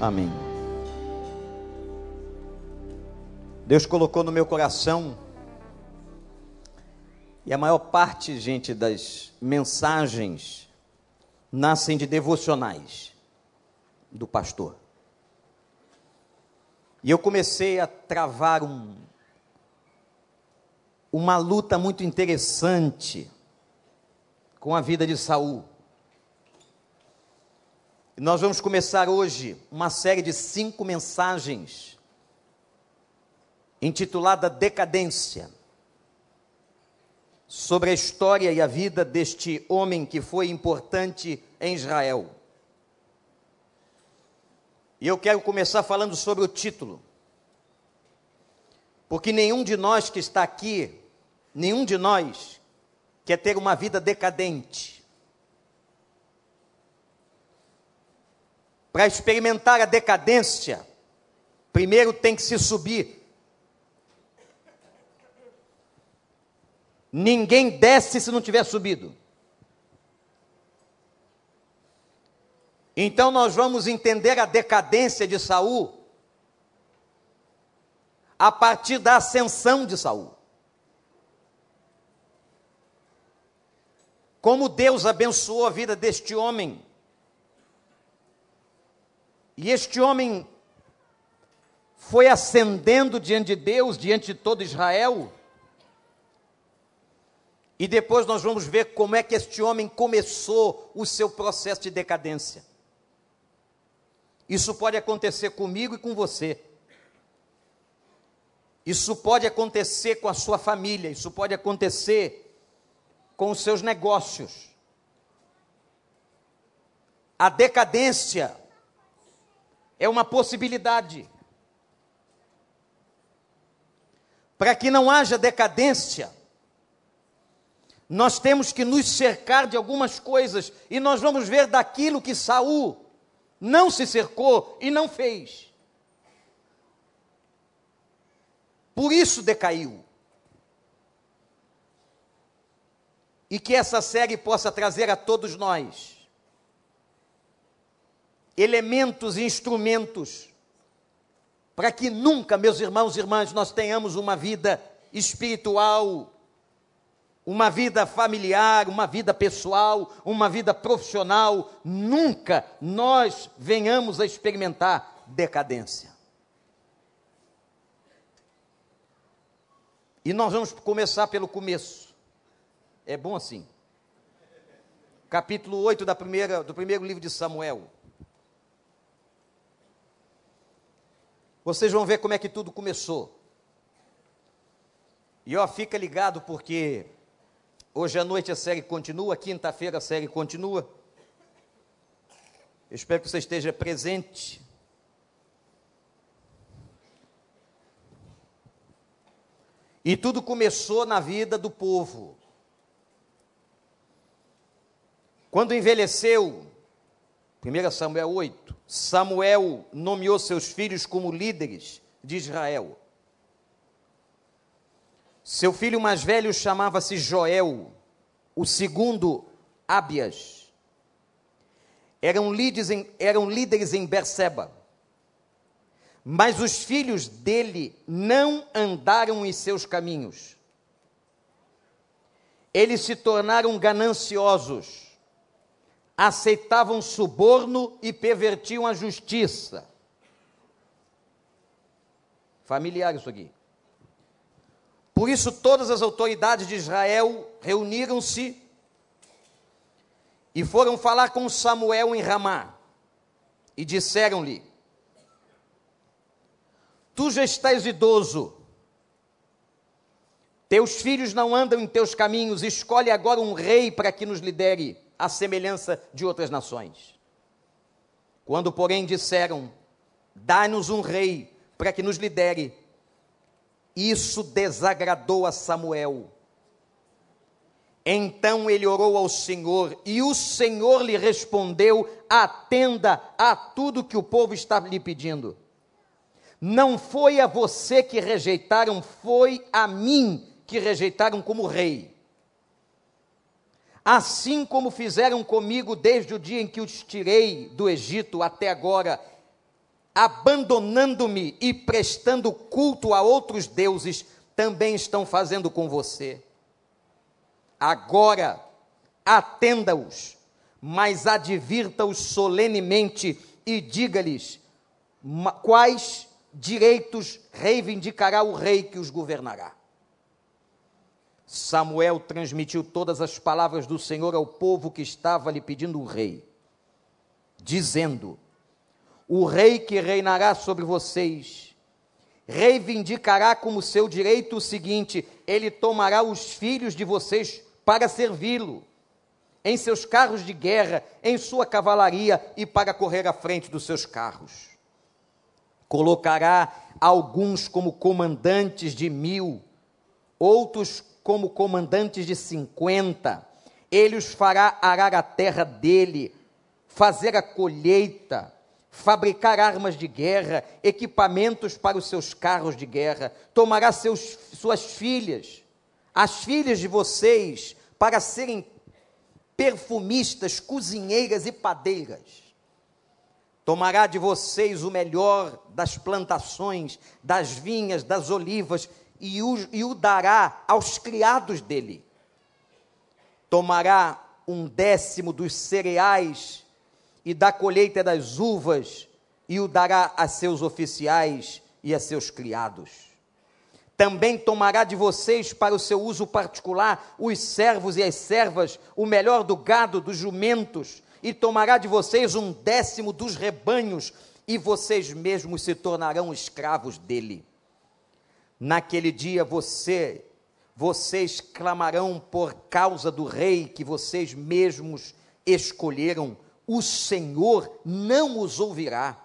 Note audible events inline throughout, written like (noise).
Amém. Deus colocou no meu coração, e a maior parte, gente, das mensagens nascem de devocionais do pastor. E eu comecei a travar um, uma luta muito interessante com a vida de Saul. Nós vamos começar hoje uma série de cinco mensagens intitulada Decadência, sobre a história e a vida deste homem que foi importante em Israel. E eu quero começar falando sobre o título, porque nenhum de nós que está aqui, nenhum de nós quer ter uma vida decadente. Para experimentar a decadência, primeiro tem que se subir. Ninguém desce se não tiver subido. Então nós vamos entender a decadência de Saul a partir da ascensão de Saul. Como Deus abençoou a vida deste homem. E este homem foi ascendendo diante de Deus, diante de todo Israel. E depois nós vamos ver como é que este homem começou o seu processo de decadência. Isso pode acontecer comigo e com você. Isso pode acontecer com a sua família, isso pode acontecer com os seus negócios. A decadência é uma possibilidade. Para que não haja decadência, nós temos que nos cercar de algumas coisas, e nós vamos ver daquilo que Saul não se cercou e não fez. Por isso decaiu. E que essa série possa trazer a todos nós elementos e instrumentos para que nunca, meus irmãos e irmãs, nós tenhamos uma vida espiritual uma vida familiar, uma vida pessoal, uma vida profissional, nunca nós venhamos a experimentar decadência. E nós vamos começar pelo começo. É bom assim. Capítulo 8 da primeira, do primeiro livro de Samuel. Vocês vão ver como é que tudo começou. E ó, fica ligado porque Hoje à noite a série continua, quinta-feira a série continua. Eu espero que você esteja presente. E tudo começou na vida do povo. Quando envelheceu, 1 Samuel 8, Samuel nomeou seus filhos como líderes de Israel. Seu filho mais velho chamava-se Joel, o segundo, Abias. Eram líderes em, eram líderes em Berseba. Mas os filhos dele não andaram em seus caminhos. Eles se tornaram gananciosos, aceitavam suborno e pervertiam a justiça. Familiar isso aqui. Por isso, todas as autoridades de Israel reuniram-se e foram falar com Samuel em Ramá e disseram-lhe: Tu já estás idoso, teus filhos não andam em teus caminhos, escolhe agora um rei para que nos lidere, à semelhança de outras nações. Quando, porém, disseram: Dá-nos um rei para que nos lidere, isso desagradou a Samuel. Então ele orou ao Senhor e o Senhor lhe respondeu: atenda a tudo que o povo está lhe pedindo. Não foi a você que rejeitaram, foi a mim que rejeitaram como rei. Assim como fizeram comigo desde o dia em que os tirei do Egito até agora, abandonando-me e prestando culto a outros deuses, também estão fazendo com você. Agora, atenda-os, mas advirta-os solenemente e diga-lhes quais direitos reivindicará o rei que os governará. Samuel transmitiu todas as palavras do Senhor ao povo que estava lhe pedindo o rei, dizendo: O rei que reinará sobre vocês reivindicará como seu direito o seguinte: ele tomará os filhos de vocês para servi-lo, em seus carros de guerra, em sua cavalaria e para correr à frente dos seus carros. Colocará alguns como comandantes de mil, outros como comandantes de cinquenta. Ele os fará arar a terra dele, fazer a colheita, fabricar armas de guerra, equipamentos para os seus carros de guerra. Tomará seus, suas filhas, as filhas de vocês, para serem perfumistas, cozinheiras e padeiras Tomará de vocês o melhor das plantações, das vinhas, das olivas, e o, e o dará aos criados dele. Tomará um décimo dos cereais e da colheita das uvas, e o dará a seus oficiais e a seus criados. Também tomará de vocês para o seu uso particular os servos e as servas, o melhor do gado, dos jumentos, e tomará de vocês um décimo dos rebanhos, e vocês mesmos se tornarão escravos dele. Naquele dia você, vocês clamarão por causa do rei que vocês mesmos escolheram, o Senhor não os ouvirá.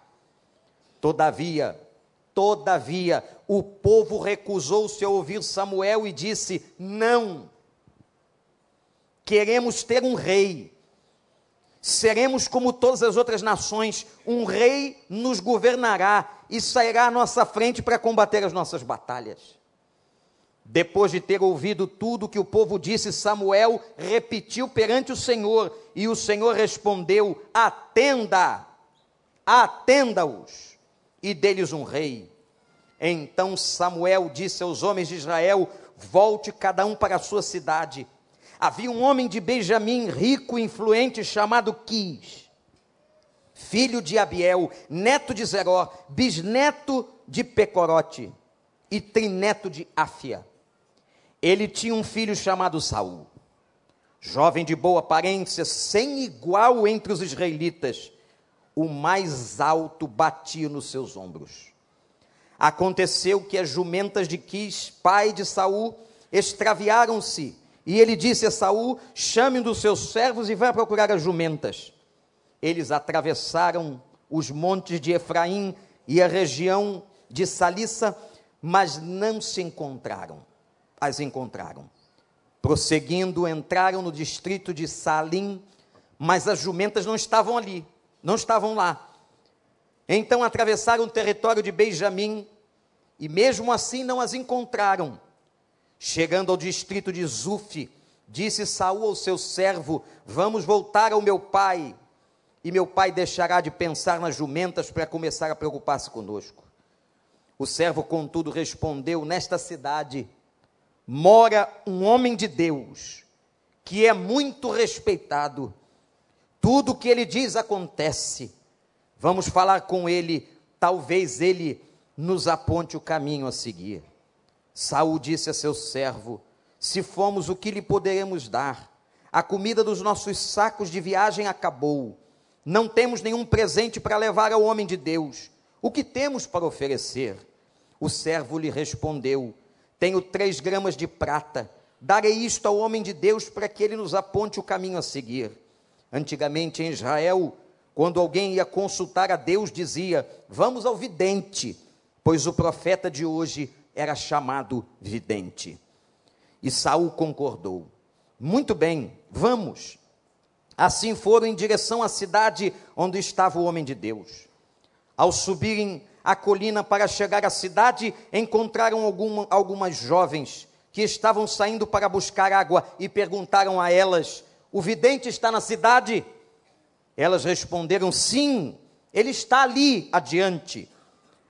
Todavia, todavia, o povo recusou-se a ouvir Samuel e disse: Não, queremos ter um rei. Seremos como todas as outras nações, um rei nos governará e sairá à nossa frente para combater as nossas batalhas. Depois de ter ouvido tudo que o povo disse, Samuel repetiu perante o Senhor, e o Senhor respondeu: Atenda, atenda-os, e deles um rei. Então Samuel disse aos homens de Israel: Volte cada um para a sua cidade havia um homem de Benjamim, rico e influente, chamado Quis, filho de Abiel, neto de Zeró, bisneto de Pecorote e trineto de Áfia. Ele tinha um filho chamado Saul, jovem de boa aparência, sem igual entre os israelitas, o mais alto batia nos seus ombros. Aconteceu que as jumentas de Quis, pai de Saul, extraviaram-se e ele disse a Saul: chame um dos seus servos e vá procurar as jumentas. Eles atravessaram os montes de Efraim e a região de Salissa, mas não se encontraram. As encontraram. Prosseguindo, entraram no distrito de Salim, mas as jumentas não estavam ali, não estavam lá. Então atravessaram o território de Benjamim e mesmo assim não as encontraram. Chegando ao distrito de Zuf, disse Saul ao seu servo: Vamos voltar ao meu pai. E meu pai deixará de pensar nas jumentas para começar a preocupar-se conosco. O servo, contudo, respondeu: Nesta cidade mora um homem de Deus, que é muito respeitado. Tudo o que ele diz acontece. Vamos falar com ele, talvez ele nos aponte o caminho a seguir. Saul disse a seu servo: Se fomos, o que lhe poderemos dar? A comida dos nossos sacos de viagem acabou. Não temos nenhum presente para levar ao homem de Deus. O que temos para oferecer? O servo lhe respondeu: Tenho três gramas de prata. Darei isto ao homem de Deus para que ele nos aponte o caminho a seguir. Antigamente em Israel, quando alguém ia consultar a Deus, dizia: Vamos ao vidente, pois o profeta de hoje era chamado vidente. E Saul concordou. Muito bem, vamos. Assim foram em direção à cidade onde estava o homem de Deus. Ao subirem a colina para chegar à cidade, encontraram alguma, algumas jovens que estavam saindo para buscar água e perguntaram a elas: O vidente está na cidade? Elas responderam: Sim, Ele está ali adiante.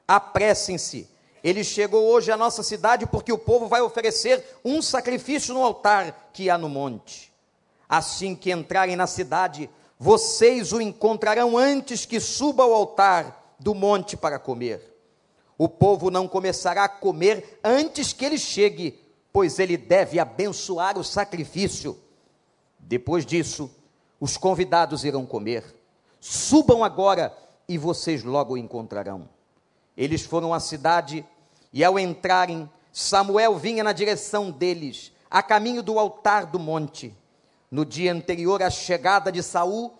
Apressem-se. Ele chegou hoje à nossa cidade porque o povo vai oferecer um sacrifício no altar que há no monte. Assim que entrarem na cidade, vocês o encontrarão antes que suba ao altar do monte para comer. O povo não começará a comer antes que ele chegue, pois ele deve abençoar o sacrifício. Depois disso, os convidados irão comer. Subam agora e vocês logo o encontrarão. Eles foram à cidade e, ao entrarem, Samuel vinha na direção deles, a caminho do altar do monte. No dia anterior à chegada de Saul,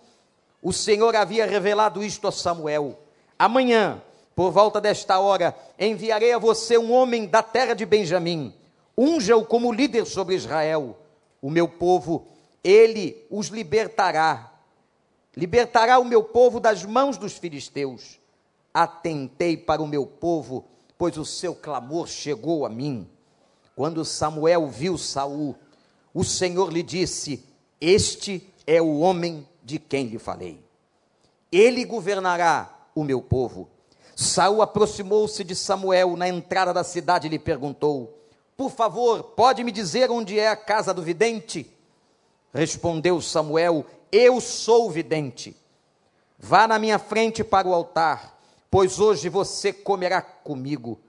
o Senhor havia revelado isto a Samuel: Amanhã, por volta desta hora, enviarei a você um homem da terra de Benjamim. Unja-o como líder sobre Israel. O meu povo, ele os libertará. Libertará o meu povo das mãos dos filisteus. Atentei para o meu povo, pois o seu clamor chegou a mim. Quando Samuel viu Saul, o Senhor lhe disse: Este é o homem de quem lhe falei. Ele governará o meu povo Saul aproximou-se de Samuel na entrada da cidade e lhe perguntou: Por favor, pode me dizer onde é a casa do vidente? Respondeu Samuel: Eu sou o vidente. Vá na minha frente para o altar, pois hoje você comerá comigo.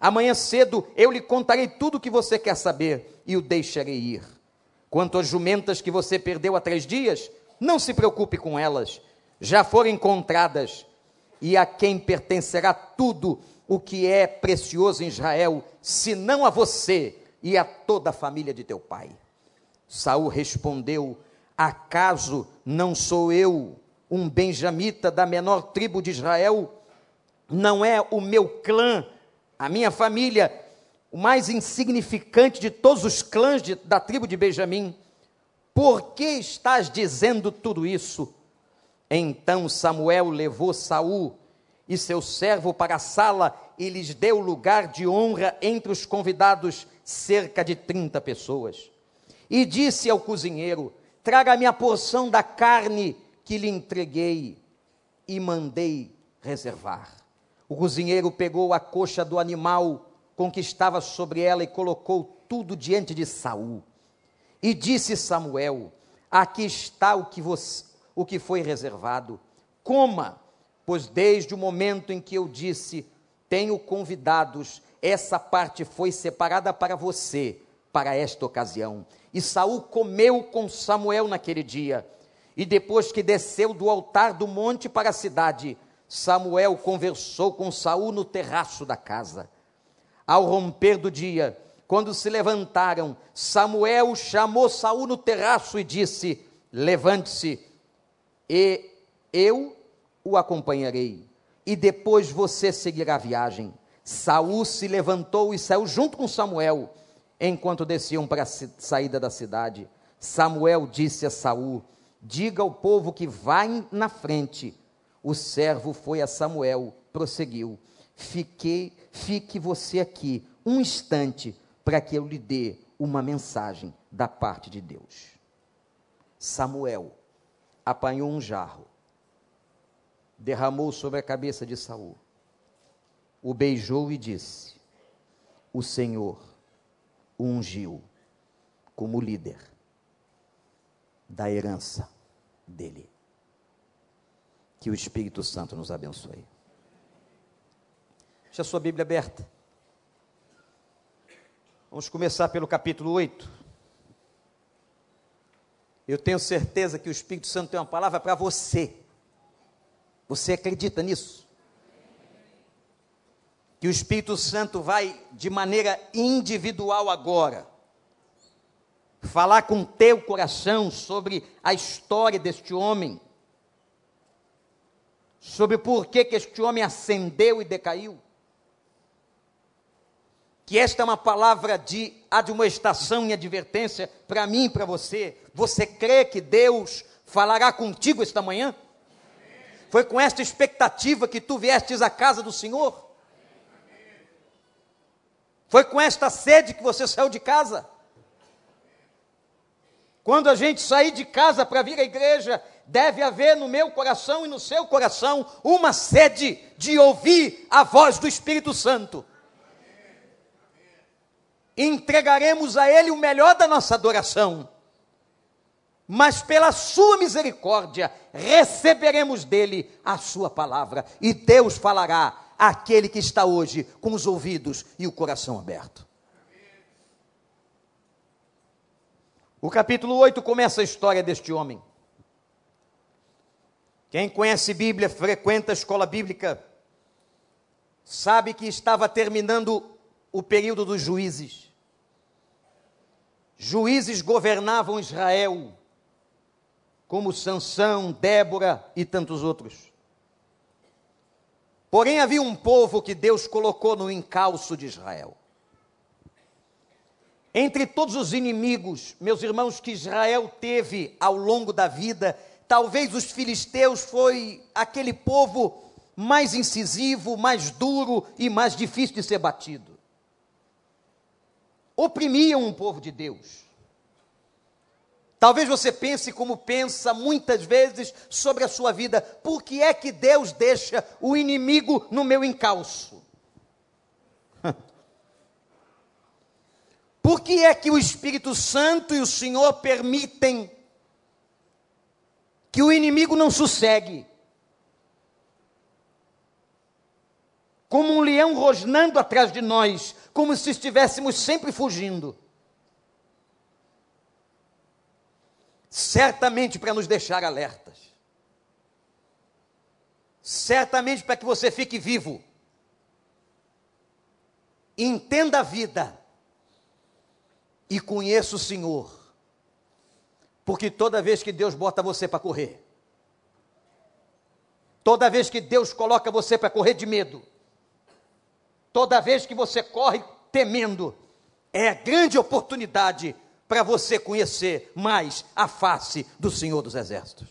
Amanhã cedo eu lhe contarei tudo o que você quer saber e o deixarei ir. Quanto às jumentas que você perdeu há três dias, não se preocupe com elas, já foram encontradas e a quem pertencerá tudo o que é precioso em Israel, senão a você e a toda a família de teu pai. Saul respondeu: Acaso não sou eu um benjamita da menor tribo de Israel? Não é o meu clã, a minha família, o mais insignificante de todos os clãs de, da tribo de Benjamim? Por que estás dizendo tudo isso? Então Samuel levou Saul e seu servo para a sala e lhes deu lugar de honra entre os convidados, cerca de 30 pessoas. E disse ao cozinheiro: Traga-me a porção da carne que lhe entreguei e mandei reservar. O cozinheiro pegou a coxa do animal com que estava sobre ela e colocou tudo diante de Saul. E disse Samuel: Aqui está o que o que foi reservado. Coma, pois desde o momento em que eu disse, tenho convidados, essa parte foi separada para você, para esta ocasião. E Saul comeu com Samuel naquele dia. E depois que desceu do altar do monte para a cidade, Samuel conversou com Saul no terraço da casa. Ao romper do dia, quando se levantaram, Samuel chamou Saul no terraço e disse: Levante-se, e eu o acompanharei. E depois você seguirá a viagem. Saul se levantou e saiu junto com Samuel, enquanto desciam para a saída da cidade. Samuel disse a Saul: Diga ao povo que vai na frente. O servo foi a Samuel, prosseguiu: Fiquei, fique você aqui um instante para que eu lhe dê uma mensagem da parte de Deus. Samuel apanhou um jarro, derramou sobre a cabeça de Saul, o beijou e disse: O Senhor o ungiu como líder da herança dele. Que o Espírito Santo nos abençoe. A sua Bíblia aberta. Vamos começar pelo capítulo 8. Eu tenho certeza que o Espírito Santo tem uma palavra para você. Você acredita nisso? Que o Espírito Santo vai de maneira individual agora falar com teu coração sobre a história deste homem, sobre por que este homem ascendeu e decaiu que esta é uma palavra de admoestação e advertência para mim e para você. Você crê que Deus falará contigo esta manhã? Foi com esta expectativa que tu viestes à casa do Senhor? Foi com esta sede que você saiu de casa? Quando a gente sair de casa para vir à igreja, deve haver no meu coração e no seu coração uma sede de ouvir a voz do Espírito Santo. Entregaremos a Ele o melhor da nossa adoração, mas pela Sua misericórdia receberemos dele a Sua palavra, e Deus falará àquele que está hoje com os ouvidos e o coração aberto. O capítulo 8 começa a história deste homem. Quem conhece Bíblia, frequenta a escola bíblica, sabe que estava terminando o período dos juízes. Juízes governavam Israel, como Sansão, Débora e tantos outros. Porém, havia um povo que Deus colocou no encalço de Israel. Entre todos os inimigos, meus irmãos, que Israel teve ao longo da vida, talvez os filisteus foi aquele povo mais incisivo, mais duro e mais difícil de ser batido. Oprimiam um povo de Deus. Talvez você pense como pensa muitas vezes sobre a sua vida: por que é que Deus deixa o inimigo no meu encalço? (laughs) Por que é que o Espírito Santo e o Senhor permitem que o inimigo não sossegue. Como um leão rosnando atrás de nós, como se estivéssemos sempre fugindo. Certamente para nos deixar alertas. Certamente para que você fique vivo. Entenda a vida e conheça o Senhor porque toda vez que Deus bota você para correr, toda vez que Deus coloca você para correr de medo, toda vez que você corre temendo, é grande oportunidade para você conhecer mais a face do Senhor dos Exércitos.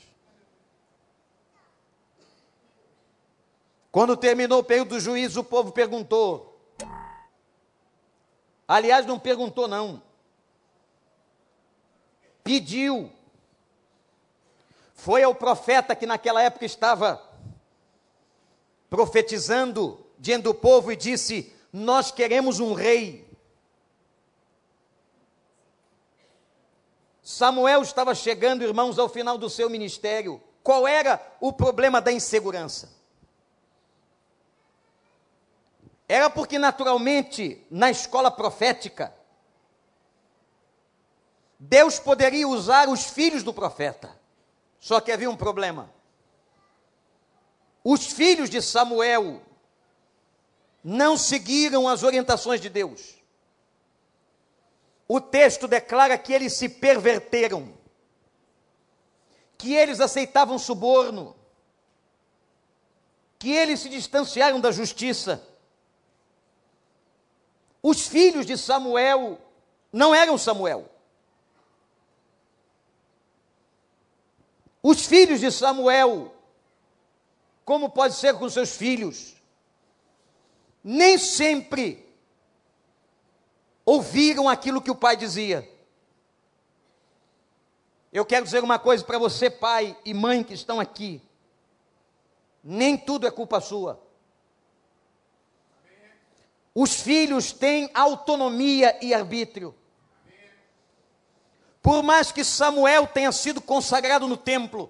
Quando terminou o período do juízo, o povo perguntou. Aliás, não perguntou, não pediu. Foi ao profeta que naquela época estava profetizando diante do povo e disse: Nós queremos um rei. Samuel estava chegando, irmãos, ao final do seu ministério. Qual era o problema da insegurança? Era porque, naturalmente, na escola profética, Deus poderia usar os filhos do profeta. Só que havia um problema. Os filhos de Samuel não seguiram as orientações de Deus. O texto declara que eles se perverteram, que eles aceitavam suborno, que eles se distanciaram da justiça. Os filhos de Samuel não eram Samuel. Os filhos de Samuel, como pode ser com seus filhos, nem sempre ouviram aquilo que o pai dizia. Eu quero dizer uma coisa para você, pai e mãe que estão aqui. Nem tudo é culpa sua. Os filhos têm autonomia e arbítrio. Por mais que Samuel tenha sido consagrado no templo,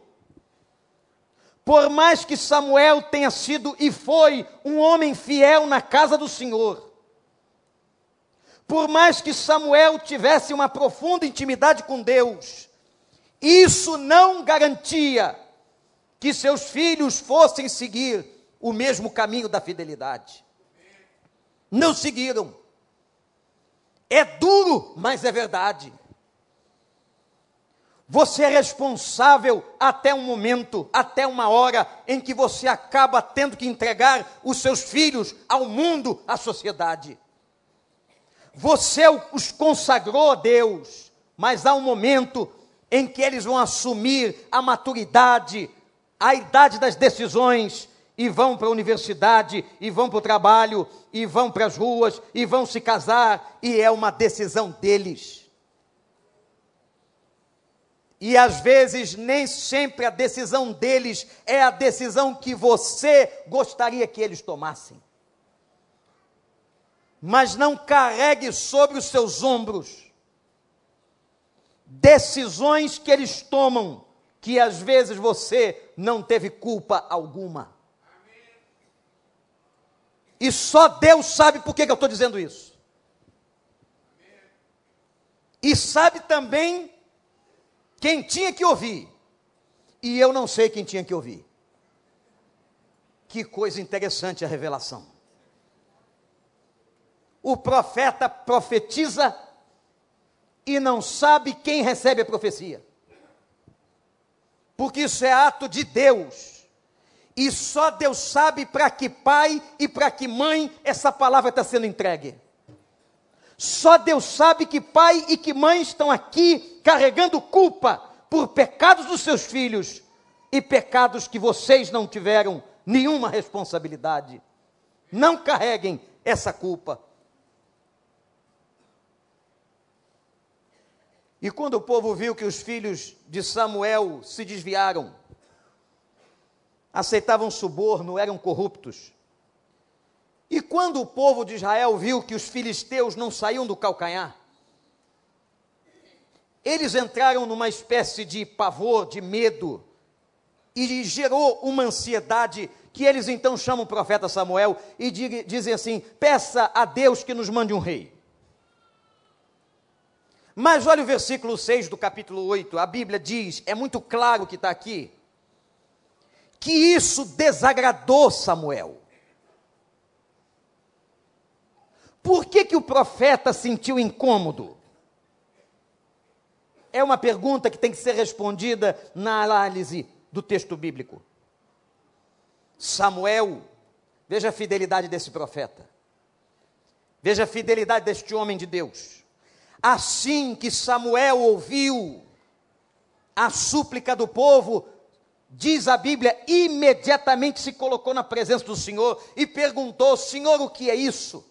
por mais que Samuel tenha sido e foi um homem fiel na casa do Senhor, por mais que Samuel tivesse uma profunda intimidade com Deus, isso não garantia que seus filhos fossem seguir o mesmo caminho da fidelidade. Não seguiram. É duro, mas é verdade. Você é responsável até um momento, até uma hora em que você acaba tendo que entregar os seus filhos ao mundo, à sociedade. Você os consagrou a Deus, mas há um momento em que eles vão assumir a maturidade, a idade das decisões e vão para a universidade, e vão para o trabalho, e vão para as ruas, e vão se casar, e é uma decisão deles. E às vezes nem sempre a decisão deles é a decisão que você gostaria que eles tomassem. Mas não carregue sobre os seus ombros decisões que eles tomam, que às vezes você não teve culpa alguma. E só Deus sabe por que, que eu estou dizendo isso. E sabe também quem tinha que ouvir. E eu não sei quem tinha que ouvir. Que coisa interessante a revelação. O profeta profetiza e não sabe quem recebe a profecia. Porque isso é ato de Deus. E só Deus sabe para que pai e para que mãe essa palavra está sendo entregue. Só Deus sabe que pai e que mãe estão aqui carregando culpa por pecados dos seus filhos e pecados que vocês não tiveram nenhuma responsabilidade. Não carreguem essa culpa. E quando o povo viu que os filhos de Samuel se desviaram, aceitavam suborno, eram corruptos. E quando o povo de Israel viu que os filisteus não saíam do calcanhar, eles entraram numa espécie de pavor, de medo, e gerou uma ansiedade que eles então chamam o profeta Samuel e dizem assim: peça a Deus que nos mande um rei. Mas olha o versículo 6 do capítulo 8, a Bíblia diz, é muito claro que está aqui, que isso desagradou Samuel. Por que, que o profeta sentiu incômodo? É uma pergunta que tem que ser respondida na análise do texto bíblico. Samuel, veja a fidelidade desse profeta, veja a fidelidade deste homem de Deus. Assim que Samuel ouviu a súplica do povo, diz a Bíblia, imediatamente se colocou na presença do Senhor e perguntou: Senhor, o que é isso?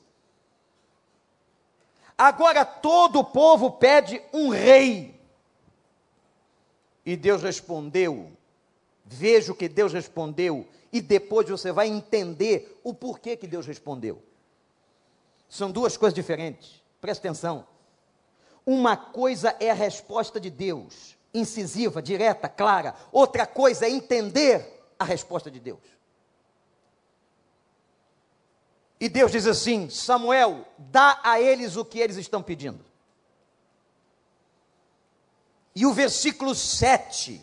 Agora todo o povo pede um rei. E Deus respondeu. Veja o que Deus respondeu. E depois você vai entender o porquê que Deus respondeu. São duas coisas diferentes. Presta atenção. Uma coisa é a resposta de Deus, incisiva, direta, clara. Outra coisa é entender a resposta de Deus. E Deus diz assim: Samuel, dá a eles o que eles estão pedindo. E o versículo 7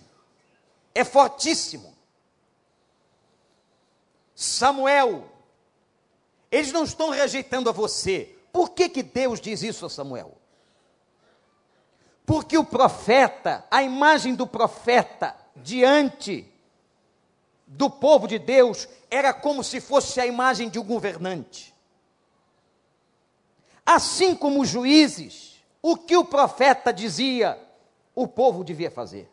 é fortíssimo. Samuel, eles não estão rejeitando a você. Por que, que Deus diz isso a Samuel? Porque o profeta, a imagem do profeta diante do povo de Deus era como se fosse a imagem de um governante. Assim como os juízes, o que o profeta dizia, o povo devia fazer.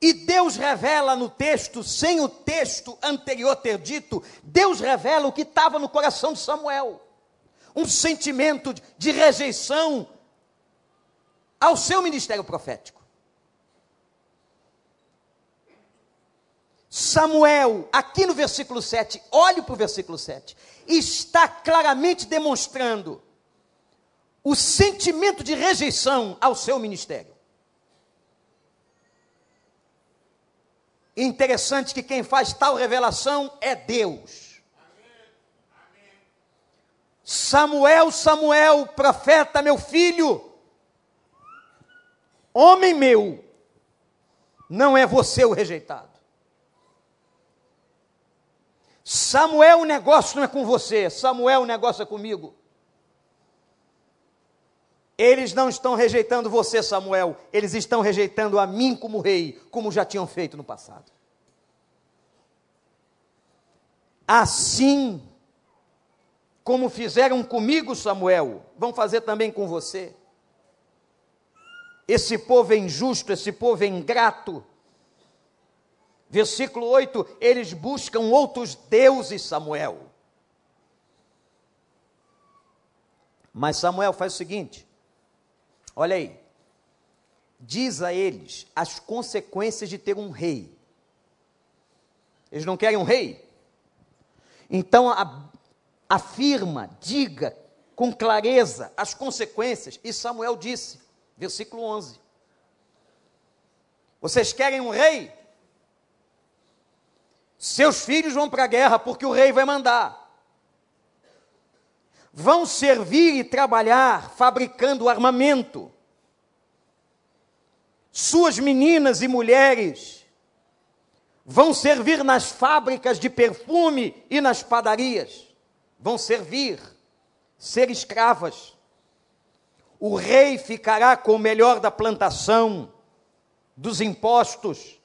E Deus revela no texto, sem o texto anterior ter dito, Deus revela o que estava no coração de Samuel. Um sentimento de rejeição ao seu ministério profético. Samuel, aqui no versículo 7, olhe para o versículo 7, está claramente demonstrando o sentimento de rejeição ao seu ministério. Interessante que quem faz tal revelação é Deus. Samuel, Samuel, profeta, meu filho, Homem meu, não é você o rejeitado. Samuel, o negócio não é com você, Samuel, o negócio é comigo. Eles não estão rejeitando você, Samuel, eles estão rejeitando a mim como rei, como já tinham feito no passado. Assim como fizeram comigo, Samuel, vão fazer também com você. Esse povo é injusto, esse povo é ingrato. Versículo 8: eles buscam outros deuses, Samuel. Mas Samuel faz o seguinte: olha aí, diz a eles as consequências de ter um rei. Eles não querem um rei? Então a, afirma, diga com clareza as consequências. E Samuel disse, versículo 11: Vocês querem um rei? Seus filhos vão para a guerra porque o rei vai mandar. Vão servir e trabalhar fabricando armamento. Suas meninas e mulheres vão servir nas fábricas de perfume e nas padarias. Vão servir, ser escravas. O rei ficará com o melhor da plantação, dos impostos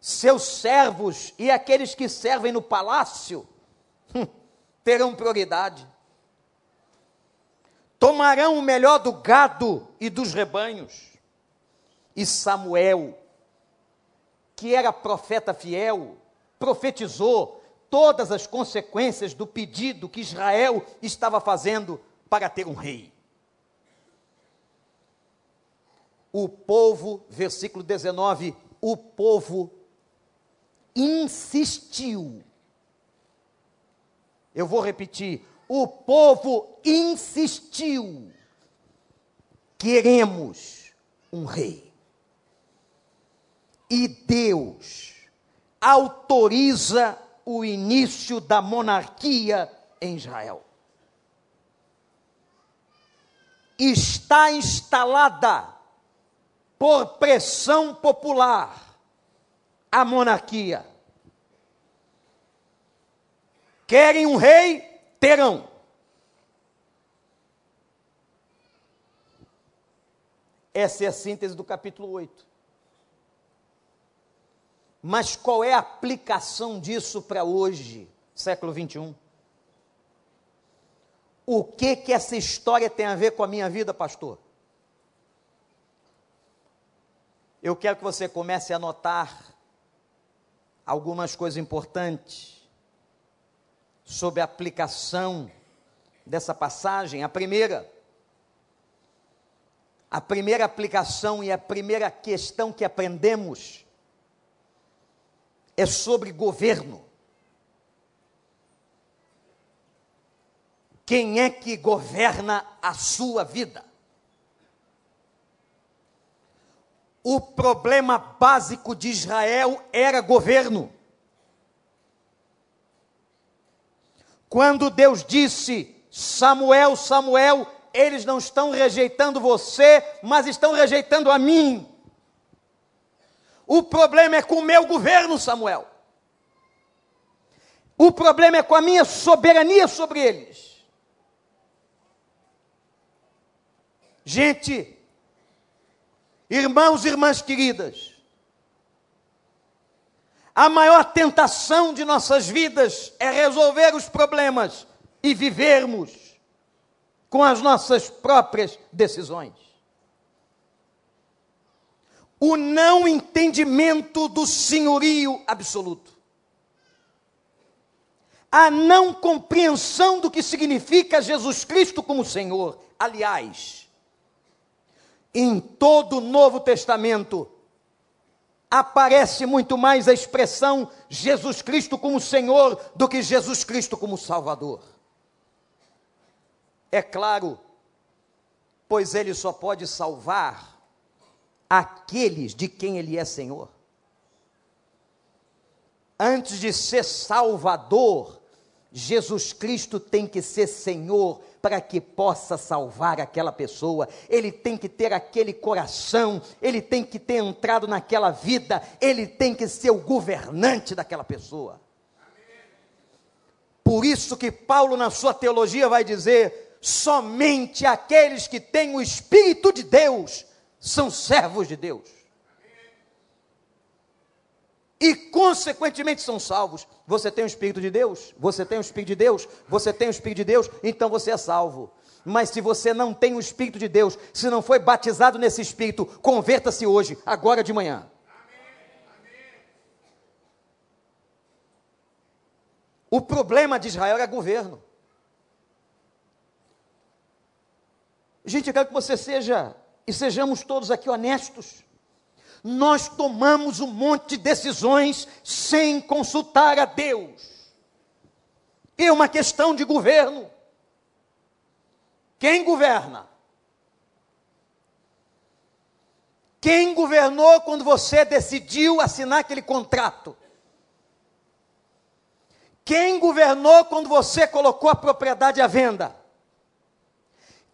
seus servos e aqueles que servem no palácio hum, terão prioridade. Tomarão o melhor do gado e dos rebanhos. E Samuel, que era profeta fiel, profetizou todas as consequências do pedido que Israel estava fazendo para ter um rei. O povo, versículo 19, o povo insistiu. Eu vou repetir: o povo insistiu. Queremos um rei. E Deus autoriza o início da monarquia em Israel. Está instalada por pressão popular a monarquia. Querem um rei? Terão. Essa é a síntese do capítulo 8. Mas qual é a aplicação disso para hoje, século 21? O que que essa história tem a ver com a minha vida, pastor? Eu quero que você comece a notar algumas coisas importantes sobre a aplicação dessa passagem. A primeira, a primeira aplicação e a primeira questão que aprendemos é sobre governo. Quem é que governa a sua vida? O problema básico de Israel era governo. Quando Deus disse: Samuel, Samuel, eles não estão rejeitando você, mas estão rejeitando a mim. O problema é com o meu governo, Samuel. O problema é com a minha soberania sobre eles. Gente, Irmãos e irmãs queridas, a maior tentação de nossas vidas é resolver os problemas e vivermos com as nossas próprias decisões. O não entendimento do senhorio absoluto. A não compreensão do que significa Jesus Cristo como Senhor. Aliás, em todo o Novo Testamento aparece muito mais a expressão Jesus Cristo como Senhor do que Jesus Cristo como Salvador. É claro, pois ele só pode salvar aqueles de quem ele é Senhor. Antes de ser Salvador, Jesus Cristo tem que ser Senhor para que possa salvar aquela pessoa. Ele tem que ter aquele coração, ele tem que ter entrado naquela vida, ele tem que ser o governante daquela pessoa. Por isso que Paulo, na sua teologia, vai dizer: somente aqueles que têm o Espírito de Deus são servos de Deus e, consequentemente, são salvos. Você tem o Espírito de Deus? Você tem o Espírito de Deus? Você tem o Espírito de Deus? Então você é salvo. Mas se você não tem o Espírito de Deus, se não foi batizado nesse Espírito, converta-se hoje, agora de manhã. O problema de Israel é governo. Gente, eu quero que você seja e sejamos todos aqui honestos, nós tomamos um monte de decisões sem consultar a Deus. É uma questão de governo. Quem governa? Quem governou quando você decidiu assinar aquele contrato? Quem governou quando você colocou a propriedade à venda?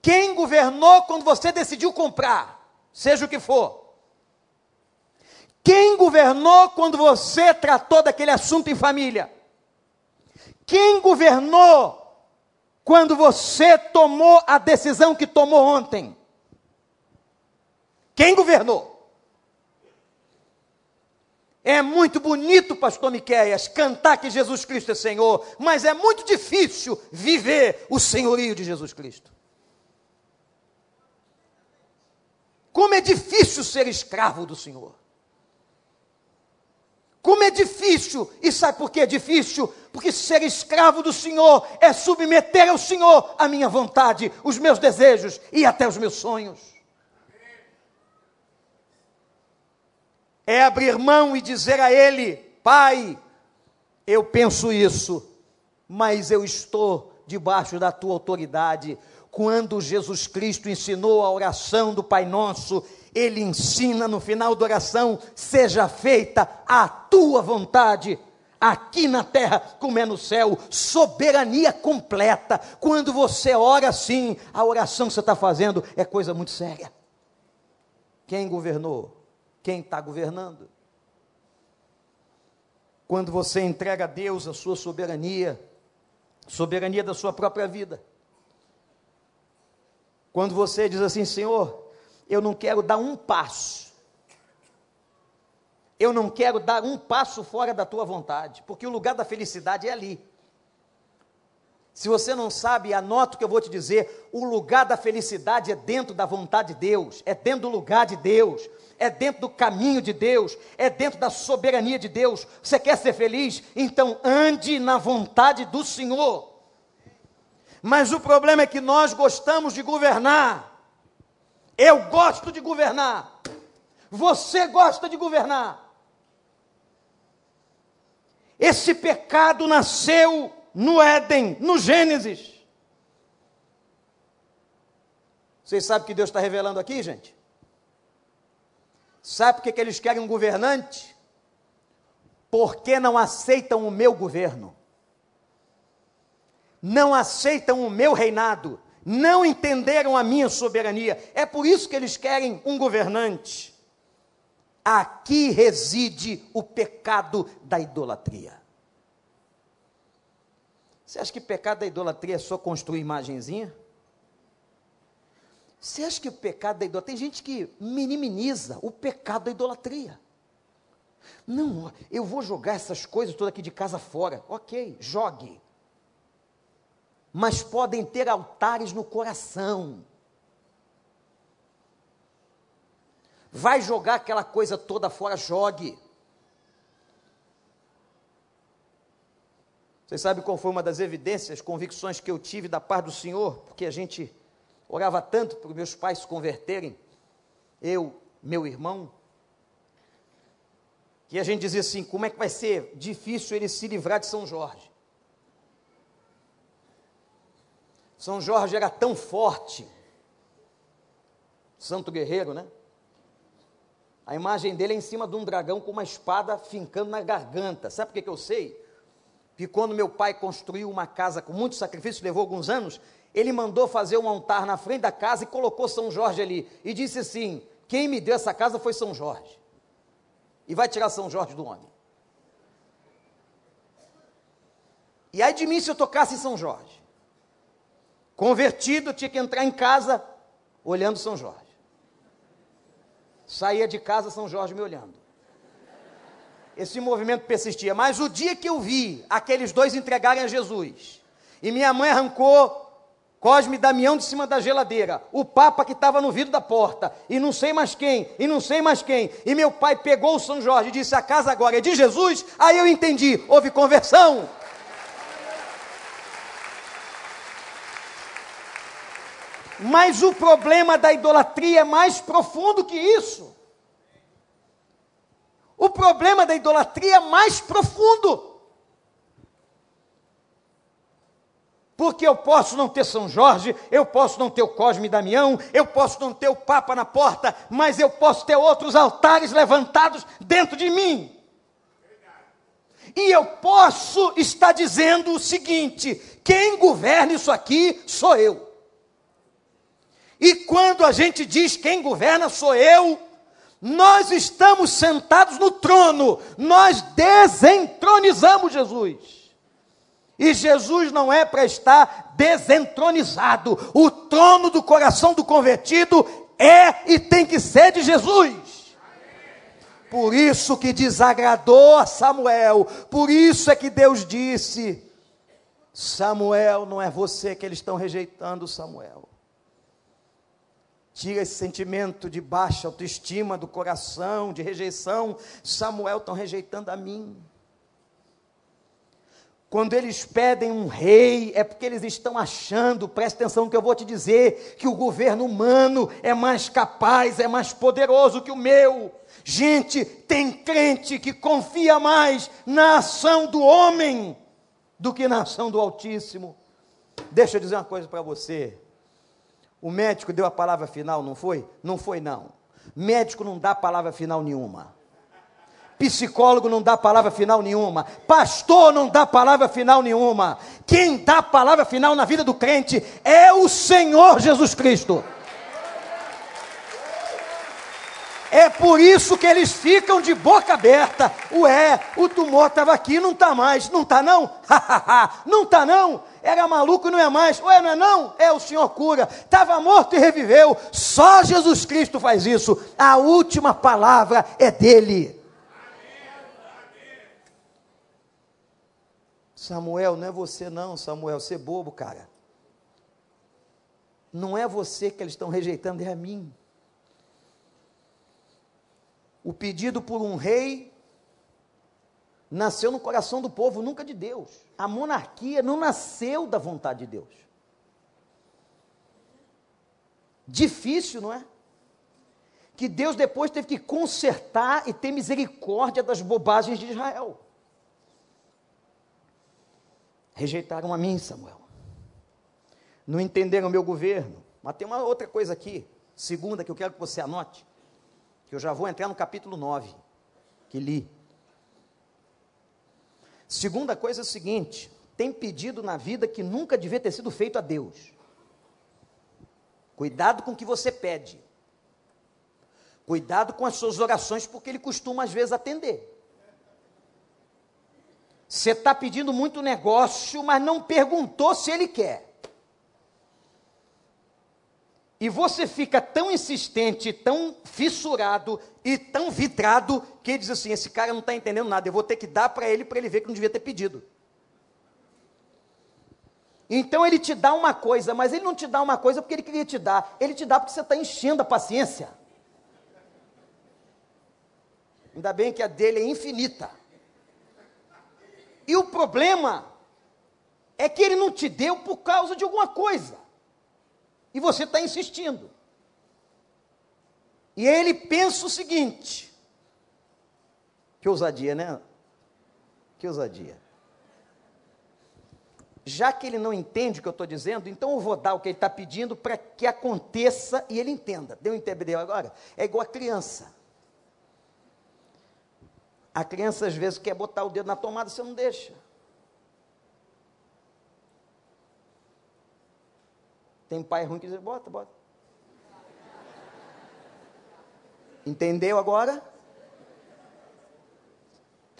Quem governou quando você decidiu comprar, seja o que for? Quem governou quando você tratou daquele assunto em família? Quem governou quando você tomou a decisão que tomou ontem? Quem governou? É muito bonito, pastor Miqueias, cantar que Jesus Cristo é Senhor, mas é muito difícil viver o senhorio de Jesus Cristo. Como é difícil ser escravo do Senhor. Como é difícil, e sabe por que é difícil? Porque ser escravo do Senhor é submeter ao Senhor a minha vontade, os meus desejos e até os meus sonhos. É abrir mão e dizer a Ele: Pai, eu penso isso, mas eu estou debaixo da tua autoridade. Quando Jesus Cristo ensinou a oração do Pai Nosso, ele ensina no final da oração: seja feita a tua vontade, aqui na terra como é no céu, soberania completa. Quando você ora assim, a oração que você está fazendo é coisa muito séria. Quem governou? Quem está governando? Quando você entrega a Deus a sua soberania, soberania da sua própria vida. Quando você diz assim, Senhor, eu não quero dar um passo. Eu não quero dar um passo fora da tua vontade, porque o lugar da felicidade é ali. Se você não sabe, anota o que eu vou te dizer: o lugar da felicidade é dentro da vontade de Deus, é dentro do lugar de Deus, é dentro do caminho de Deus, é dentro da soberania de Deus. Você quer ser feliz? Então ande na vontade do Senhor. Mas o problema é que nós gostamos de governar. Eu gosto de governar. Você gosta de governar. Esse pecado nasceu no Éden, no Gênesis. Vocês sabem o que Deus está revelando aqui, gente? Sabe por que, que eles querem um governante? Porque não aceitam o meu governo, não aceitam o meu reinado, não entenderam a minha soberania. É por isso que eles querem um governante. Aqui reside o pecado da idolatria. Você acha que pecado da idolatria é só construir imagenzinha? Você acha que o pecado da idolatria. Tem gente que minimiza o pecado da idolatria. Não, eu vou jogar essas coisas todas aqui de casa fora. Ok, jogue mas podem ter altares no coração. Vai jogar aquela coisa toda fora, jogue. Vocês sabem qual foi uma das evidências, convicções que eu tive da parte do Senhor, porque a gente orava tanto para os meus pais se converterem, eu, meu irmão, que a gente dizia assim: como é que vai ser difícil ele se livrar de São Jorge? São Jorge era tão forte, santo guerreiro, né? A imagem dele é em cima de um dragão com uma espada fincando na garganta. Sabe por que, que eu sei? Que quando meu pai construiu uma casa com muito sacrifício, levou alguns anos, ele mandou fazer um altar na frente da casa e colocou São Jorge ali. E disse assim: Quem me deu essa casa foi São Jorge. E vai tirar São Jorge do homem. E aí de mim se eu tocasse em São Jorge. Convertido, tinha que entrar em casa olhando São Jorge. Saía de casa, São Jorge me olhando. Esse movimento persistia. Mas o dia que eu vi aqueles dois entregarem a Jesus, e minha mãe arrancou Cosme e Damião de cima da geladeira, o Papa que estava no vidro da porta, e não sei mais quem, e não sei mais quem, e meu pai pegou o São Jorge e disse: A casa agora é de Jesus. Aí eu entendi, houve conversão. Mas o problema da idolatria é mais profundo que isso. O problema da idolatria é mais profundo. Porque eu posso não ter São Jorge, eu posso não ter o Cosme e Damião, eu posso não ter o Papa na porta, mas eu posso ter outros altares levantados dentro de mim. E eu posso estar dizendo o seguinte: quem governa isso aqui sou eu. E quando a gente diz quem governa sou eu, nós estamos sentados no trono, nós desentronizamos Jesus. E Jesus não é para estar desentronizado. O trono do coração do convertido é e tem que ser de Jesus. Por isso que desagradou a Samuel. Por isso é que Deus disse: Samuel, não é você que eles estão rejeitando, Samuel. Tira esse sentimento de baixa autoestima do coração, de rejeição. Samuel estão rejeitando a mim. Quando eles pedem um rei, é porque eles estão achando, presta atenção no que eu vou te dizer, que o governo humano é mais capaz, é mais poderoso que o meu. Gente, tem crente que confia mais na ação do homem do que na ação do Altíssimo. Deixa eu dizer uma coisa para você. O médico deu a palavra final, não foi? Não foi, não. Médico não dá palavra final nenhuma. Psicólogo não dá palavra final nenhuma. Pastor não dá palavra final nenhuma. Quem dá palavra final na vida do crente é o Senhor Jesus Cristo. É por isso que eles ficam de boca aberta. Ué, o tumor estava aqui, não está mais. Não está não? (laughs) não está não? Era maluco e não é mais. Ué, não é não? É o Senhor cura. Estava morto e reviveu. Só Jesus Cristo faz isso. A última palavra é dele. Samuel, não é você não, Samuel, você é bobo, cara. Não é você que eles estão rejeitando, é a mim. O pedido por um rei nasceu no coração do povo, nunca de Deus. A monarquia não nasceu da vontade de Deus. Difícil, não é? Que Deus depois teve que consertar e ter misericórdia das bobagens de Israel. Rejeitaram a mim, Samuel. Não entenderam o meu governo. Mas tem uma outra coisa aqui, segunda, que eu quero que você anote, que eu já vou entrar no capítulo 9, que li. Segunda coisa é o seguinte: tem pedido na vida que nunca devia ter sido feito a Deus. Cuidado com o que você pede. Cuidado com as suas orações, porque ele costuma às vezes atender. Você está pedindo muito negócio, mas não perguntou se ele quer. E você fica tão insistente, tão fissurado e tão vidrado, que diz assim: esse cara não está entendendo nada, eu vou ter que dar para ele para ele ver que não devia ter pedido. Então ele te dá uma coisa, mas ele não te dá uma coisa porque ele queria te dar, ele te dá porque você está enchendo a paciência. Ainda bem que a dele é infinita. E o problema é que ele não te deu por causa de alguma coisa. E você está insistindo. E ele pensa o seguinte: que ousadia, né? Que ousadia. Já que ele não entende o que eu estou dizendo, então eu vou dar o que ele está pedindo para que aconteça e ele entenda. Deu entendeu agora? É igual a criança. A criança às vezes quer botar o dedo na tomada, você não deixa. Tem pai ruim que diz, bota, bota. Entendeu agora?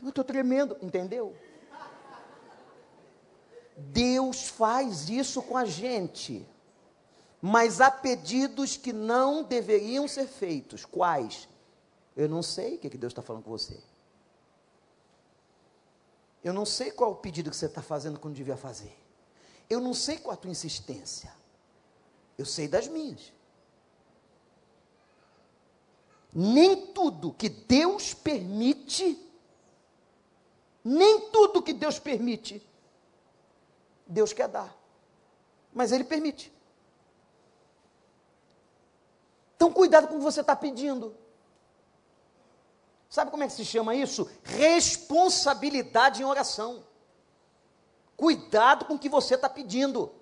Eu estou tremendo, entendeu? Deus faz isso com a gente. Mas há pedidos que não deveriam ser feitos. Quais? Eu não sei o que Deus está falando com você. Eu não sei qual o pedido que você está fazendo quando devia fazer. Eu não sei qual a tua insistência. Eu sei das minhas. Nem tudo que Deus permite, nem tudo que Deus permite, Deus quer dar. Mas Ele permite. Então, cuidado com o que você está pedindo. Sabe como é que se chama isso? Responsabilidade em oração. Cuidado com o que você está pedindo.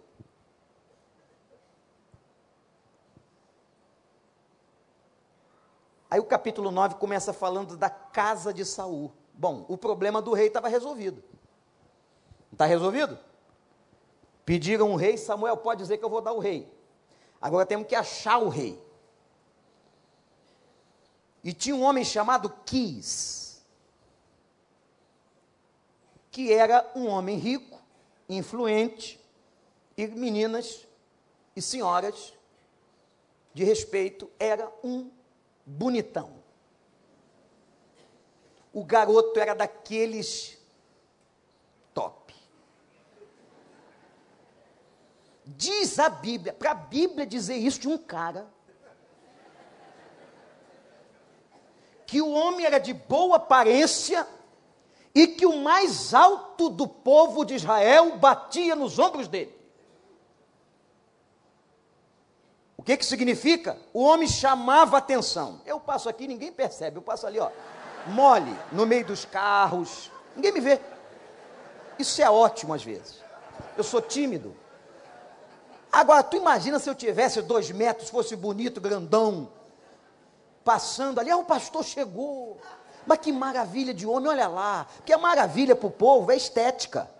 Aí o capítulo 9 começa falando da casa de Saul. Bom, o problema do rei estava resolvido. Está resolvido? Pediram um rei, Samuel pode dizer que eu vou dar o rei. Agora temos que achar o rei. E tinha um homem chamado Quis, que era um homem rico, influente, e meninas e senhoras de respeito, era um bonitão. O garoto era daqueles top. Diz a Bíblia, para a Bíblia dizer isso de um cara, que o homem era de boa aparência e que o mais alto do povo de Israel batia nos ombros dele. O que que significa? O homem chamava atenção. Eu passo aqui, ninguém percebe, eu passo ali, ó, mole, no meio dos carros, ninguém me vê. Isso é ótimo às vezes. Eu sou tímido. Agora, tu imagina se eu tivesse dois metros, fosse bonito, grandão, passando ali, ah, o pastor chegou. Mas que maravilha de homem, olha lá. Porque a maravilha para o povo é estética.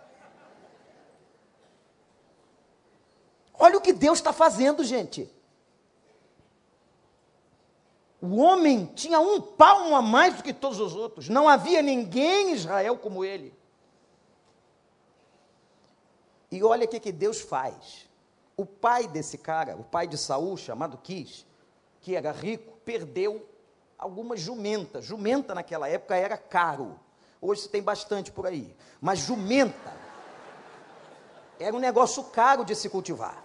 Olha o que Deus está fazendo, gente. O homem tinha um palmo a mais do que todos os outros. Não havia ninguém em Israel como ele. E olha o que, que Deus faz. O pai desse cara, o pai de Saul, chamado Quis, que era rico, perdeu algumas jumentas. Jumenta naquela época era caro. Hoje tem bastante por aí. Mas jumenta era um negócio caro de se cultivar.